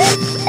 Woo!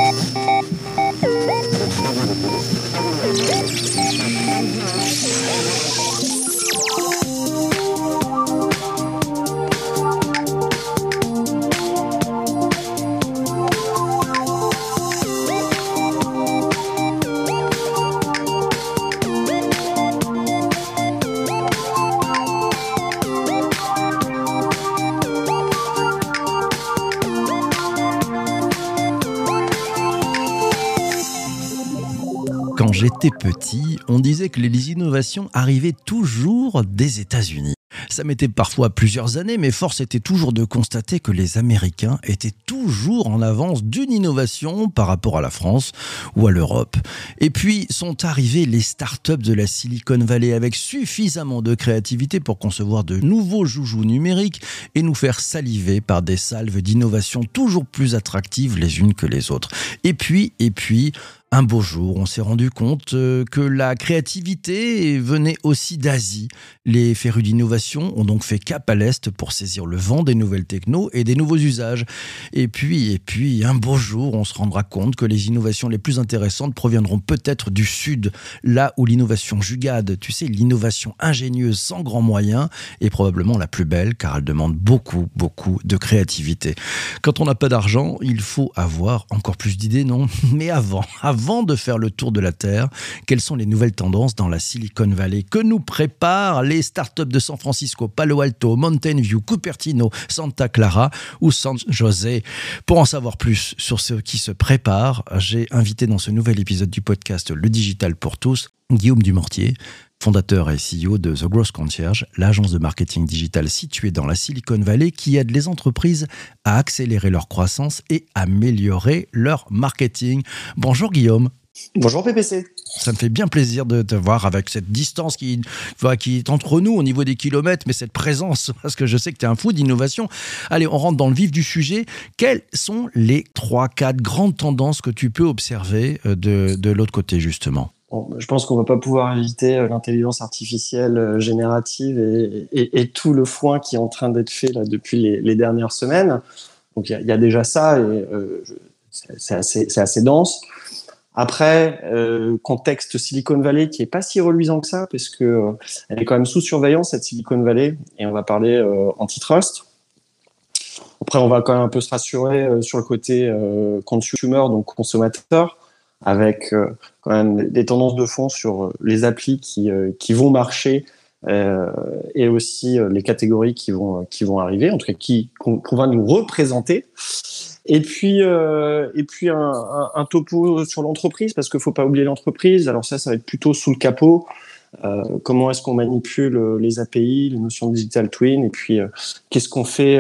j'étais petit, on disait que les innovations arrivaient toujours des États-Unis. Ça mettait parfois plusieurs années, mais force était toujours de constater que les Américains étaient toujours en avance d'une innovation par rapport à la France ou à l'Europe. Et puis sont arrivées les startups de la Silicon Valley avec suffisamment de créativité pour concevoir de nouveaux joujoux numériques et nous faire saliver par des salves d'innovation toujours plus attractives les unes que les autres. Et puis, et puis, un beau jour, on s'est rendu compte euh, que la créativité venait aussi d'Asie. Les férus d'innovation ont donc fait cap à l'Est pour saisir le vent des nouvelles technos et des nouveaux usages. Et puis, et puis, un beau jour, on se rendra compte que les innovations les plus intéressantes proviendront peut-être du Sud, là où l'innovation jugade, tu sais, l'innovation ingénieuse sans grands moyens, est probablement la plus belle car elle demande beaucoup, beaucoup de créativité. Quand on n'a pas d'argent, il faut avoir encore plus d'idées, non? Mais avant, avant avant de faire le tour de la Terre, quelles sont les nouvelles tendances dans la Silicon Valley que nous préparent les startups de San Francisco, Palo Alto, Mountain View, Cupertino, Santa Clara ou San José. Pour en savoir plus sur ce qui se prépare, j'ai invité dans ce nouvel épisode du podcast Le Digital pour tous Guillaume Dumortier, fondateur et CEO de The Growth Concierge, l'agence de marketing digital située dans la Silicon Valley qui aide les entreprises à accélérer leur croissance et améliorer leur marketing. Bonjour Guillaume. Bonjour PPC. Ça me fait bien plaisir de te voir avec cette distance qui, qui est entre nous au niveau des kilomètres, mais cette présence, parce que je sais que tu es un fou d'innovation. Allez, on rentre dans le vif du sujet. Quelles sont les trois, quatre grandes tendances que tu peux observer euh, de, de l'autre côté, justement? Je pense qu'on va pas pouvoir éviter euh, l'intelligence artificielle euh, générative et, tout le foin qui est en train d'être fait là depuis les, dernières semaines. Donc il y, a déjà ça et euh, c'est assez, dense. Après, contexte Silicon Valley qui est pas si reluisant que ça parce que elle est quand même sous surveillance cette Silicon Valley et on va parler antitrust. Après, on va quand même un peu se rassurer sur le côté consumer, donc consommateur avec euh, quand même des tendances de fond sur euh, les applis qui, euh, qui vont marcher et aussi les catégories qui vont, qui vont arriver, en tout cas qui qu'on va nous représenter. Et puis, et puis un, un, topo sur l'entreprise, parce qu'il faut pas oublier l'entreprise. Alors ça, ça va être plutôt sous le capot. Euh, comment est-ce qu'on manipule euh, les API, les notions de digital twin, et puis euh, qu'est-ce qu'on fait,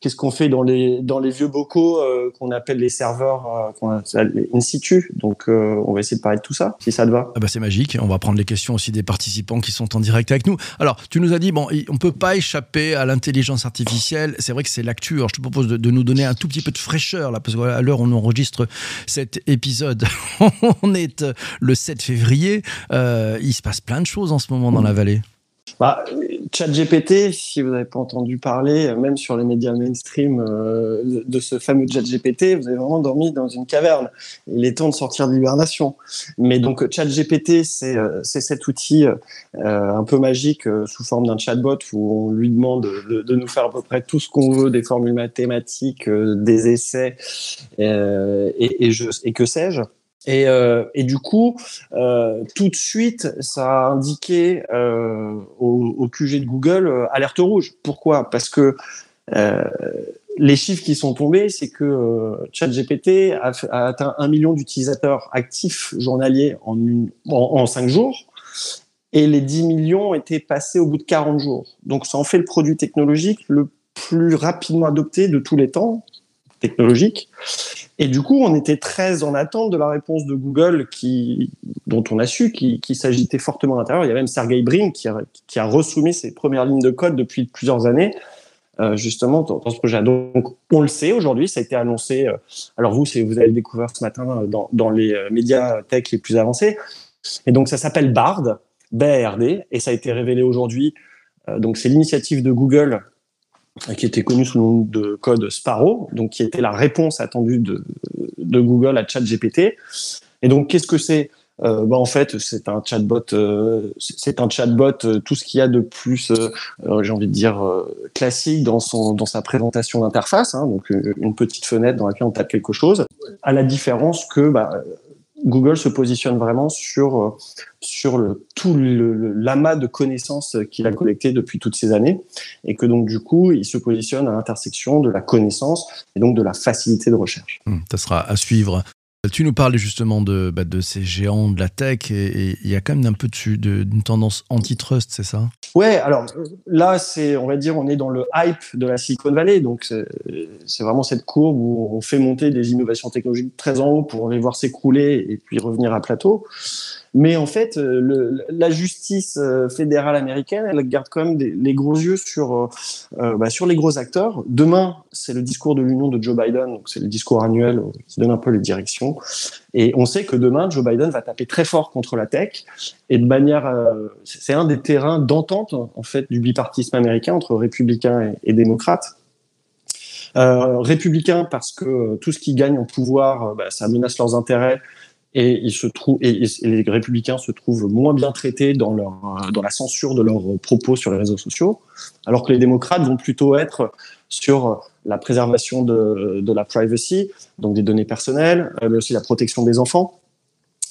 qu'est-ce qu'on fait dans les vieux bocaux qu'on appelle les serveurs in situ. Donc on va essayer de parler de tout ça, si ça te va. Ah bah c'est magique. On va prendre les questions aussi des participants qui sont en direct avec nous. Alors tu nous as dit bon, on peut pas échapper à l'intelligence artificielle. C'est vrai que c'est l'actu. Je te propose de, de, nous donner un tout petit peu de fraîcheur là, parce qu'à l'heure où on enregistre cet épisode, on est le 7 février. il se passe plein de choses en ce moment dans la vallée. Bah, ChatGPT, si vous n'avez pas entendu parler, même sur les médias mainstream euh, de ce fameux ChatGPT, vous avez vraiment dormi dans une caverne. Il est temps de sortir de l'hibernation. Mais donc ChatGPT, c'est euh, cet outil euh, un peu magique sous forme d'un chatbot où on lui demande de, nous faire à peu près tout ce qu'on veut, des formules mathématiques, des essais et, je, et que sais-je? Et, euh, et, du coup, euh, tout de suite, ça a indiqué euh, au, QG de Google alerte rouge. Pourquoi? Parce que les chiffres qui sont tombés, c'est que ChatGPT a, a, atteint un million d'utilisateurs actifs journaliers en, une, en, en, cinq jours, et les 10 millions étaient passés au bout de 40 jours. Donc, ça en fait le produit technologique le plus rapidement adopté de tous les temps technologique. Et du coup, on était très en attente de la réponse de Google, qui, dont on a su qu'il s'agitait fortement à l'intérieur. Il y a même Sergey Brin qui a, qui a resoumis ses premières lignes de code depuis plusieurs années, euh, justement, dans, ce projet. Donc, on le sait aujourd'hui, ça a été annoncé. Euh, alors vous, vous avez découvert ce matin euh, dans, dans les médias tech les plus avancés. Et donc, ça s'appelle BARD, BARD, et ça a été révélé aujourd'hui. donc, c'est l'initiative de Google qui était connu sous le nom de code Sparrow, donc qui était la réponse attendue de, de Google à ChatGPT. Et donc, qu'est-ce que c'est? Euh, bah, en fait, c'est un chatbot, euh, c'est un chatbot, euh, tout ce qu'il y a de plus, j'ai envie de dire, classique dans, son, dans sa présentation d'interface, hein, donc une petite fenêtre dans laquelle on tape quelque chose, à la différence que bah, Google se positionne vraiment sur, sur le, tout l'amas de connaissances qu'il a collecté depuis toutes ces années, et que donc du coup, il se positionne à l'intersection de la connaissance et donc de la facilité de recherche. Hum, ça sera à suivre. Tu nous parlais justement de, bah, de ces géants de la tech et il y a quand même un peu d'une tendance antitrust, c'est ça? Ouais, alors là, c'est, on va dire, on est dans le hype de la Silicon Valley, donc c'est vraiment cette courbe où on fait monter des innovations technologiques très en haut pour les voir s'écrouler et puis revenir à plateau. Mais en fait, euh, le, la justice euh, fédérale américaine, elle garde quand même des, les gros yeux sur, euh, bah, sur les gros acteurs. Demain, c'est le discours de l'Union de Joe Biden, donc c'est le discours annuel qui donne un peu les directions. Et on sait que demain, Joe Biden va taper très fort contre la tech. Et de manière, c'est un des terrains d'entente en fait du bipartisme américain entre républicains et, démocrates. Euh, républicains parce que tout ce qui gagne en pouvoir, bah, ça menace leurs intérêts et ils se trouvent et, les républicains se trouvent moins bien traités dans leur dans la censure de leurs propos sur les réseaux sociaux, alors que les démocrates vont plutôt être sur la préservation de, de la privacy, donc des données personnelles, euh, mais aussi la protection des enfants,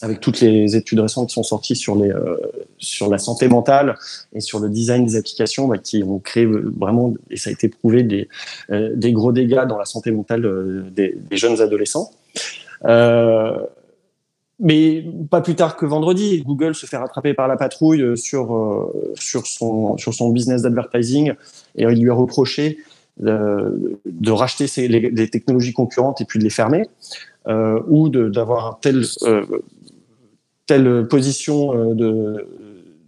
avec toutes les études récentes qui sont sorties sur les euh, sur la santé mentale et sur le design des applications bah, qui ont créé vraiment et ça a été prouvé des euh, des gros dégâts dans la santé mentale des, des, jeunes adolescents. Euh, mais pas plus tard que vendredi, Google se fait rattraper par la patrouille euh, sur, euh, sur, son, sur son business d'advertising et il lui a reproché de, de racheter ses, les, technologies concurrentes et puis de les fermer, euh, ou d'avoir un tel, euh, telle position de,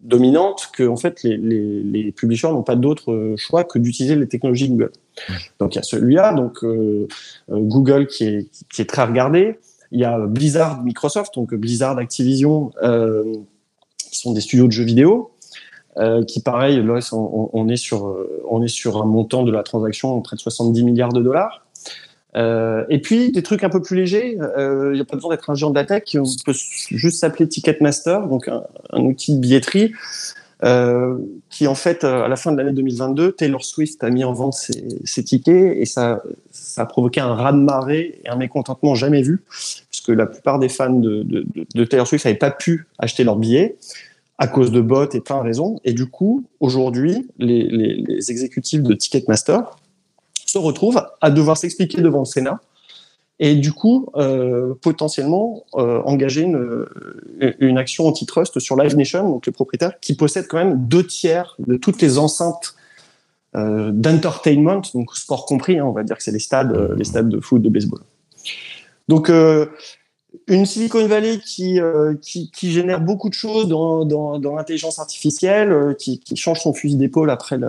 dominante que en fait les, les, les publishers n'ont pas d'autre choix que d'utiliser les technologies Google. Donc il y a celui-là, donc Google qui est, qui est très regardé. Il y a Blizzard, Microsoft, donc Blizzard, Activision, euh, qui sont des studios de jeux vidéo. Euh, qui pareil, là, on, est sur, euh, on est sur un montant de la transaction près de 70 milliards de dollars. Et puis des trucs un peu plus légers, il n'y a pas besoin d'être un géant de la tech, on peut juste s'appeler Ticketmaster, donc un, outil de billetterie euh, qui en fait, euh, à la fin de l'année 2022, Taylor Swift a mis en vente ses, tickets et ça, a provoqué un raz-de-marée et un mécontentement jamais vu, puisque la plupart des fans de, Taylor Swift n'avaient pas pu acheter leurs billets à cause de bots et plein de raisons. Et du coup, aujourd'hui, les exécutifs de Ticketmaster se retrouvent à devoir s'expliquer devant le Sénat et du coup euh, potentiellement euh, engager une, une action antitrust sur Live Nation, donc le propriétaire, qui possède quand même deux tiers de toutes les enceintes euh, d'entertainment, donc sport compris, hein, on va dire que c'est les stades, les stades de foot, de baseball. Donc une Silicon Valley qui, qui, génère beaucoup de choses dans, dans, l'intelligence artificielle, qui, qui, change son fusil d'épaule après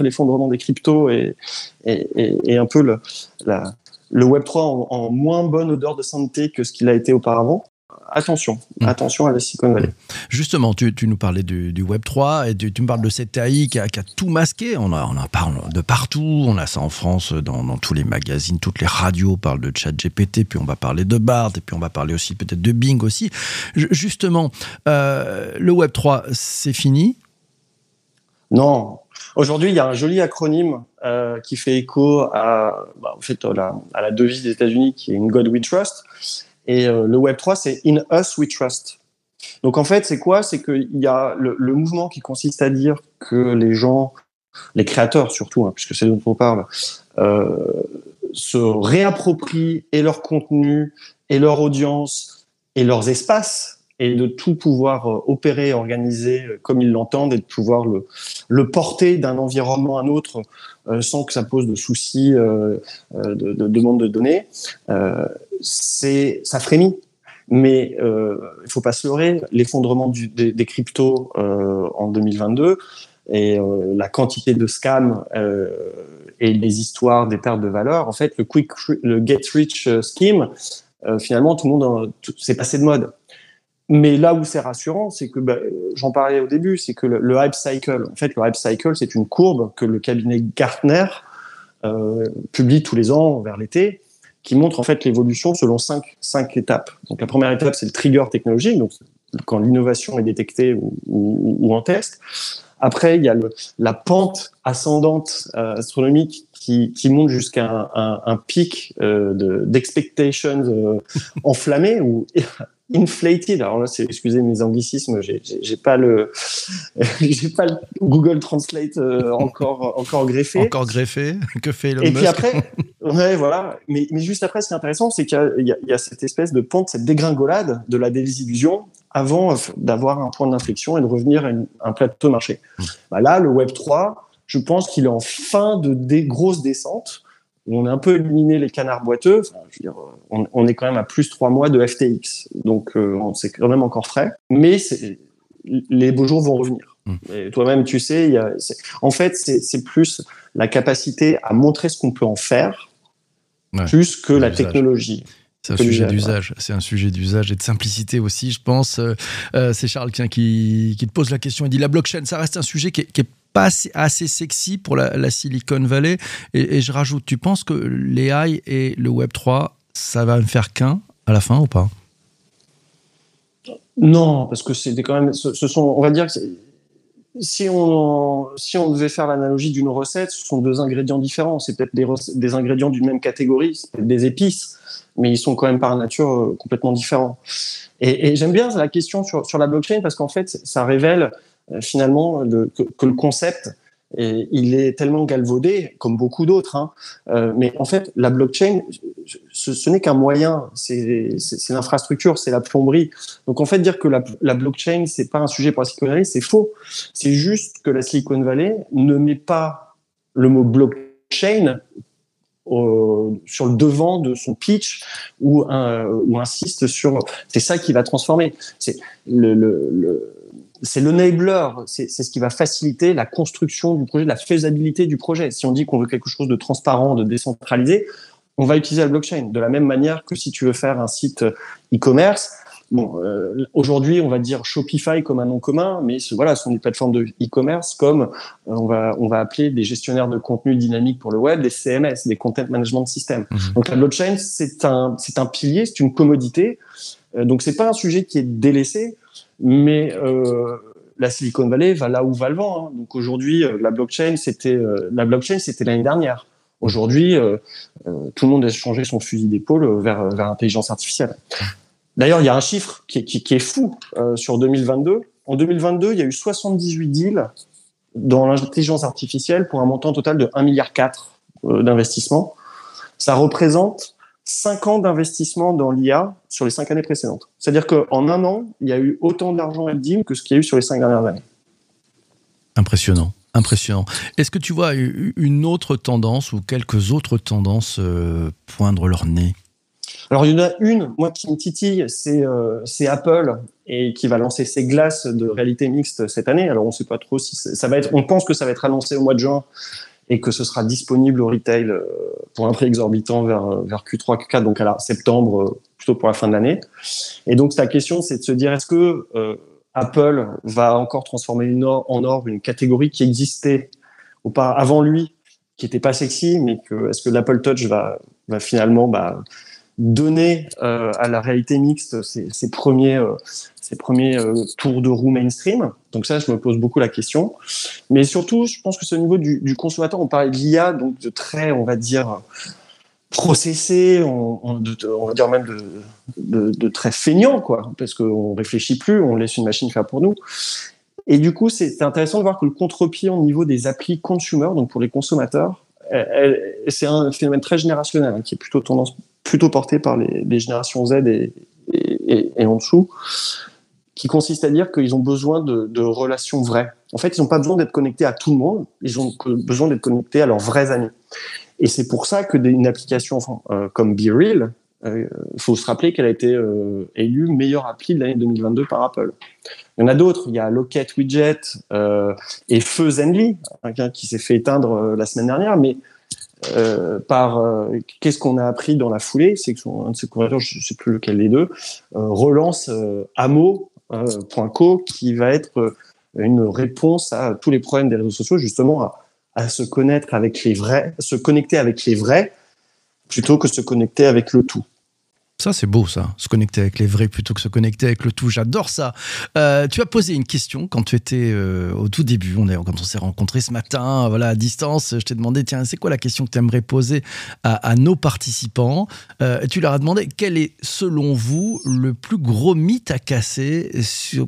l'effondrement des cryptos et, et, et, et, un peu le, la, le Web3 en, moins bonne odeur de santé que ce qu'il a été auparavant. Attention, mmh. attention à la Silicon Valley. Justement, tu, nous parlais du, Web3 et tu, me parles de cette AI qui a, tout masqué. On, en parle de partout. On a ça en France, dans, tous les magazines, toutes les radios parlent de ChatGPT, puis on va parler de Bard, et puis on va parler aussi peut-être de Bing aussi. justement, euh, le Web3, c'est fini? Non, Aujourd'hui, il y a un joli acronyme euh, qui fait écho à, bah, en fait, la, à la devise des États-Unis qui est In God We Trust. Et euh, le Web 3, c'est In Us We Trust. Donc en fait, c'est quoi? C'est qu'il y a le, mouvement qui consiste à dire que les gens, les créateurs surtout, hein, puisque c'est dont on parle, euh, se réapproprient et leur contenu, et leur audience, et leurs espaces et de tout pouvoir euh, opérer, organiser euh, comme ils l'entendent et de pouvoir le, porter d'un environnement à un autre euh, sans que ça pose de soucis de, de, demande de données, c'est ça frémit. Mais il faut pas se leurrer, l'effondrement des, cryptos en 2022 et la quantité de scams et les histoires des pertes de valeur, en fait, le get rich scheme, finalement, tout le monde s'est passé de mode. Mais là où c'est rassurant, c'est que bah, j'en parlais au début, c'est que le, hype cycle, en fait, le hype cycle, c'est une courbe que le cabinet Gartner euh, publie tous les ans vers l'été, qui montre en fait l'évolution selon cinq, cinq étapes. Donc la première étape, c'est le trigger technologique, donc quand l'innovation est détectée ou, en test. Après, il y a la pente ascendante euh, astronomique qui, qui monte jusqu'à un, pic euh, d'expectations euh, enflammé ou inflated. Alors là, c'est excusez mes anglicismes, j'ai pas le j'ai pas le Google Translate euh, encore encore greffé. Encore greffé. Que fait Elon Et puis après, ouais, voilà. Mais, mais juste après, ce qui est intéressant, c'est qu'il y, y, a cette espèce de pente, cette dégringolade de la désillusion avant d'avoir un point d'inflexion et de revenir à un plateau marché. Mmh. Bah là, le Web 3, je pense qu'il est en fin de des grosses descentes on a un peu éliminé les canards boiteux. je veux dire, on, est quand même à plus trois mois de FTX, donc euh, c'est quand même encore frais. Mais les beaux jours vont revenir. Mmh. toi-même, tu sais, y a, en fait, c'est plus la capacité à montrer ce qu'on peut en faire, plus que la technologie. C'est un sujet d'usage. C'est un sujet d'usage et de simplicité aussi, je pense. Euh, euh, c'est Charles qui, qui, te pose la question. Il dit la blockchain, ça reste un sujet qui est, pas assez, sexy pour la, Silicon Valley. Et, je rajoute, tu penses que l'AI et le Web 3, ça va me faire qu'un à la fin ou pas? Non, parce que c'était quand même, ce, sont, on va dire que si on, si on devait faire l'analogie d'une recette, ce sont deux ingrédients différents. C'est peut-être des, ingrédients d'une même catégorie, c'est peut-être des épices mais ils sont quand même par nature euh, complètement différents. Et, j'aime bien la question sur, la blockchain parce qu'en fait, ça révèle euh, finalement le, que, que, le concept il est tellement galvaudé, comme beaucoup d'autres. Hein. Euh, mais en fait, la blockchain, ce, n'est qu'un moyen. C'est l'infrastructure, c'est la plomberie. Donc en fait, dire que la, la blockchain, c'est pas un sujet pour la Silicon Valley, c'est faux. C'est juste que la Silicon Valley ne met pas le mot blockchain sur le devant de son pitch ou, insiste sur c'est ça qui va transformer c'est le c'est l'enabler, c'est ce qui va faciliter la construction du projet, la faisabilité du projet. Si on dit qu'on veut quelque chose de transparent, de décentralisé, on va utiliser la blockchain. De la même manière que si tu veux faire un site e-commerce, Bon, euh, aujourd'hui, on va dire Shopify comme un nom commun, mais ce, voilà, ce sont des plateformes de e-commerce comme euh, on va on va appeler des gestionnaires de contenu dynamique pour le web, des CMS, des Content Management Systems. Mhm. Donc la blockchain, c'est un c'est un pilier, c'est une commodité. Euh, donc c'est pas un sujet qui est délaissé, mais euh, la Silicon Valley va là où va le vent. Hein. Donc aujourd'hui, la blockchain, c'était la blockchain, c'était l'année dernière. Aujourd'hui, tout le monde a changé son fusil d'épaule vers vers l'intelligence artificielle. D'ailleurs, il y a un chiffre qui, est fou euh, sur 2022. En 2022, il y a eu 78 deals dans l'intelligence artificielle pour un montant total de 1,4 milliard euh, d'investissement. Ça représente 5 ans d'investissement dans l'IA sur les 5 années précédentes. C'est-à-dire qu'en un an, il y a eu autant d'argent à DIM que ce qu'il y a eu sur les 5 dernières années. Impressionnant. Impressionnant. Est-ce que tu vois une autre tendance ou quelques autres tendances euh, poindre leur nez? Alors il y en a une, moi qui me titille, c'est euh, Apple et qui va lancer ses glaces de réalité mixte cette année. Alors on ne sait pas trop si ça va être, on pense que ça va être annoncé au mois de juin et que ce sera disponible au retail euh, pour un prix exorbitant vers, vers Q3, Q4, donc à septembre, euh, plutôt pour la fin de l'année. Et donc la question, c'est de se dire, est-ce que euh, Apple va encore transformer en or une catégorie qui existait avant lui, qui n'était pas sexy, mais est-ce que l'Apple Touch va, va finalement bah, donner euh, à la réalité mixte ses, premiers, euh, ses premiers euh, tours de roue mainstream. Donc ça, je me pose beaucoup la question. Mais surtout, je pense que c'est au niveau du, consommateur. On parlait de l'IA, donc de très, on va dire, processé, on, va dire même de, très feignant, quoi, parce qu'on réfléchit plus, on laisse une machine faire pour nous. Et du coup, c'est intéressant de voir que le contre-pied au niveau des applis consumer, donc pour les consommateurs, c'est un phénomène très générationnel hein, qui est plutôt tendance plutôt porté par les, générations Z et, en dessous, qui consiste à dire qu'ils ont besoin de, relations vraies. En fait, ils n'ont pas besoin d'être connectés à tout le monde, ils ont besoin d'être connectés à leurs vrais amis. Et c'est pour ça que une application euh, comme BeReal, il euh, faut se rappeler qu'elle a été euh, élue meilleure appli de l'année 2022 par Apple. Il y en a d'autres. Il y a Locket Widget et Feu Zenly, hein, qui s'est fait éteindre la semaine dernière. Mais euh, par euh, qu'est-ce qu'on a appris dans la foulée, c'est que son, un de ses couverteurs, je ne sais plus lequel des deux, euh, relance amo.co qui va être une réponse à tous les problèmes des réseaux sociaux, justement à, à, se connaître avec les vrais, se connecter avec les vrais, plutôt que se connecter avec le tout. Ça, c'est beau, ça. Se connecter avec les vrais plutôt que se connecter avec le tout. J'adore ça. Euh, tu as posé une question quand tu étais euh, au tout début. On est, quand on s'est rencontrés ce matin, voilà, à distance. Je t'ai demandé, tiens, c'est quoi la question que tu aimerais poser à, nos participants? Euh, Tu leur as demandé quel est, selon vous, le plus gros mythe à casser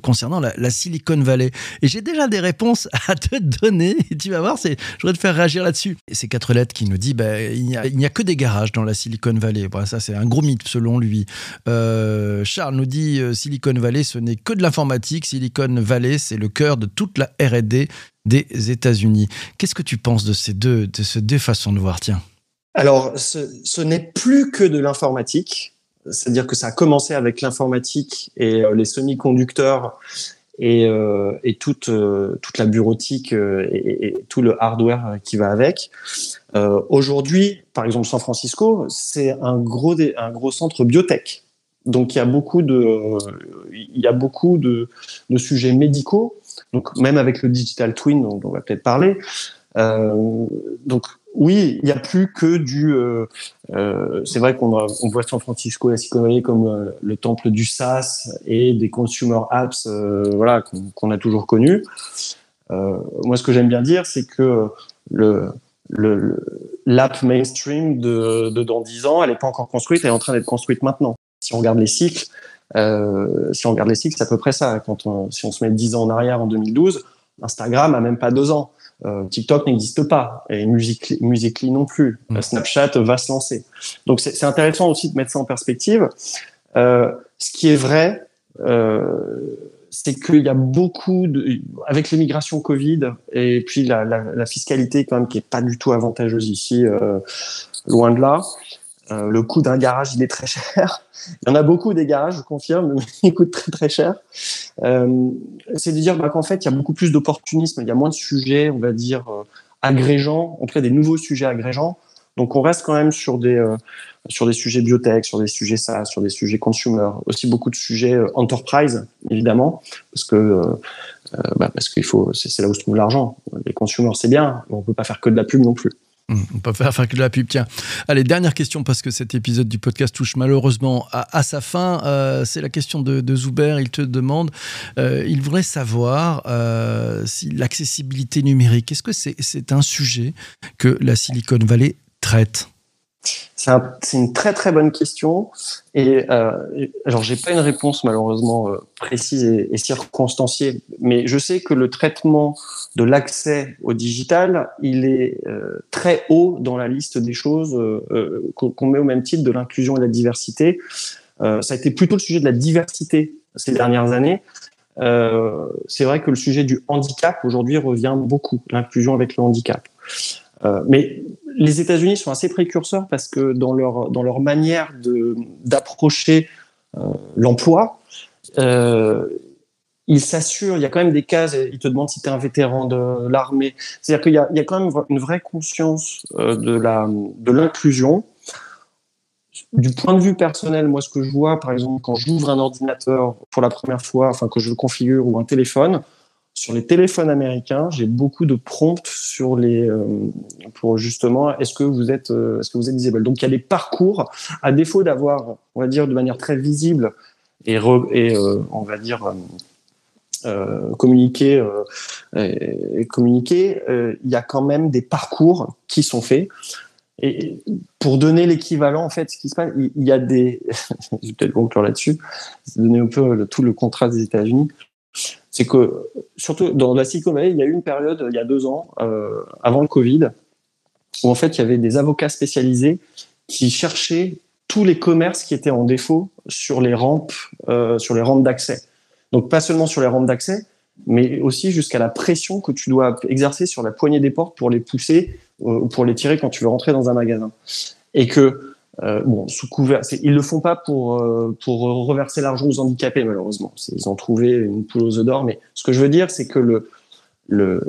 concernant la, Silicon Valley? Et j'ai déjà des réponses à te donner. Tu vas voir, je voudrais te faire réagir là-dessus. Et ces quatre lettres qui nous dit, ben, il n'y a, que des garages dans la Silicon Valley. Ça, c'est un gros mythe selon lui. Euh, Charles nous dit euh, Silicon Valley, ce n'est que de l'informatique. Silicon Valley, c'est le cœur de toute la R&D des États-Unis. Qu'est-ce que tu penses de ces deux, façons de voir? Tiens. Alors, ce, n'est plus que de l'informatique. C'est-à-dire que ça a commencé avec l'informatique et euh, les semi-conducteurs et, toute, toute la bureautique et, tout le hardware qui va avec. Euh, Aujourd'hui, par exemple, San Francisco, c'est un gros, un gros centre biotech. Donc, il y a beaucoup de, il y a beaucoup de, de sujets médicaux. Donc, même avec le digital twin, dont on va peut-être parler. Euh, donc, oui, il n'y a plus que du. Euh, euh, c'est vrai qu'on on voit San Francisco et la Silicon Valley comme euh, le temple du SaaS et des consumer apps, voilà, qu'on a toujours connus. moi, ce que j'aime bien dire, c'est que le l'app mainstream de, dans 10 ans, elle n'est pas encore construite, elle est en train d'être construite maintenant. Si on regarde les cycles, si on regarde les cycles, c'est à peu près ça. Si on se met 10 ans en arrière, en 2012, Instagram a même pas deux ans. Euh, TikTok n'existe pas et Musical.ly Music non plus. Mm. Snapchat va se lancer. Donc c'est intéressant aussi de mettre ça en perspective. Euh, ce qui est vrai, euh, c'est qu'il y a beaucoup de, avec l'immigration Covid et puis la, la, la, fiscalité quand même qui est pas du tout avantageuse ici, euh, loin de là. Euh, le coût d'un garage, il est très cher. Il y en a beaucoup des garages, je confirme, mais ils coûtent très très cher. Euh, c'est de dire bah, qu'en fait, il y a beaucoup plus d'opportunisme, il y a moins de sujets, on va dire, euh, agrégeants, en tout cas des nouveaux sujets agrégeants. Donc on reste quand même sur des, sur des sujets biotech, sur des sujets SaaS, sur des sujets consumer, aussi beaucoup de sujets enterprise, évidemment, parce que bah, parce qu'il faut, c'est là où se trouve l'argent. Les consumers, c'est bien, mais on peut pas faire que de la pub non plus. Hum, on peut pas faire que de la pub. Tiens, allez, dernière question parce que cet épisode du podcast touche malheureusement à, sa fin. c'est la question de, de, Zuber. Il te demande, il voudrait savoir si l'accessibilité numérique, est-ce que c'est un sujet que la Silicon Valley traite? C'est une très très bonne question et euh, alors j'ai pas une réponse malheureusement euh, précise et, circonstanciée, mais je sais que le traitement de l'accès au digital, il est euh, très haut dans la liste des choses euh, qu'on met au même titre de l'inclusion et de la diversité. ça a été plutôt le sujet de la diversité ces dernières années. c'est vrai que le sujet du handicap aujourd'hui revient beaucoup, l'inclusion avec le handicap. Euh, mais les États-Unis sont assez précurseurs parce que dans leur, dans leur manière d'approcher euh, l'emploi, euh, ils s'assurent, il y a quand même des cases, ils te demandent si tu es un vétéran de l'armée. C'est-à-dire qu'il y, y, a quand même une vraie conscience de l'inclusion. De du point de vue personnel, moi, ce que je vois, par exemple, quand j'ouvre un ordinateur pour la première fois, enfin, que je le configure ou un téléphone, sur les téléphones américains, j'ai beaucoup de prompts euh, pour justement est-ce que vous êtes euh, est-ce que vous êtes disable. Donc il y a des parcours à défaut d'avoir on va dire de manière très visible et, euh, on va dire communiquer communiquer, il y a quand même des parcours qui sont faits. Et pour donner l'équivalent, en fait, ce qui se passe, il y a des, je vais peut-être conclure là-dessus, donner un peu tout le contrat des États-Unis c'est que, surtout dans la Silicon Valley, il y a eu une période, il y a deux ans, euh, avant le Covid, où en fait, il y avait des avocats spécialisés qui cherchaient tous les commerces qui étaient en défaut sur les rampes, euh, sur les rampes d'accès. Donc, pas seulement sur les rampes d'accès, mais aussi jusqu'à la pression que tu dois exercer sur la poignée des portes pour les pousser euh, ou pour les tirer quand tu veux rentrer dans un magasin. Et que euh, bon, ils le font pas pour euh, pour reverser l'argent aux handicapés malheureusement. Ils ont trouvé une poule aux œufs d'or, mais ce que je veux dire, c'est que le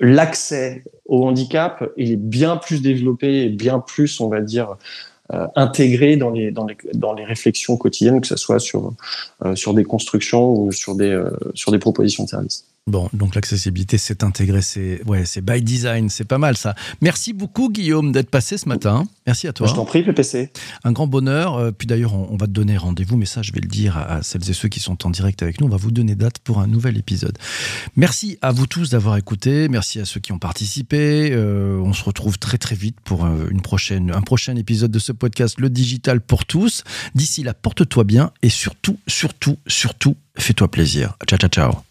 l'accès au handicap il est bien plus développé et bien plus, on va dire, euh, intégré dans les dans les dans les réflexions quotidiennes, que ce soit sur sur des constructions ou sur des sur des propositions de services. Bon, donc l'accessibilité, c'est intégré, c'est ouais, c'est by design, c'est pas mal ça. Merci beaucoup Guillaume d'être passé ce matin. Merci à toi. Je t'en prie, PPC. Un grand bonheur. Euh, puis d'ailleurs, on, va te donner rendez-vous, mais ça, je vais le dire à, celles et ceux qui sont en direct avec nous. On va vous donner date pour un nouvel épisode. Merci à vous tous d'avoir écouté. Merci à ceux qui ont participé. Euh, on se retrouve très très vite pour euh, une prochaine, un prochain épisode de ce podcast, le digital pour tous. D'ici là, porte-toi bien et surtout, surtout, surtout, fais-toi plaisir. Ciao, ciao, ciao.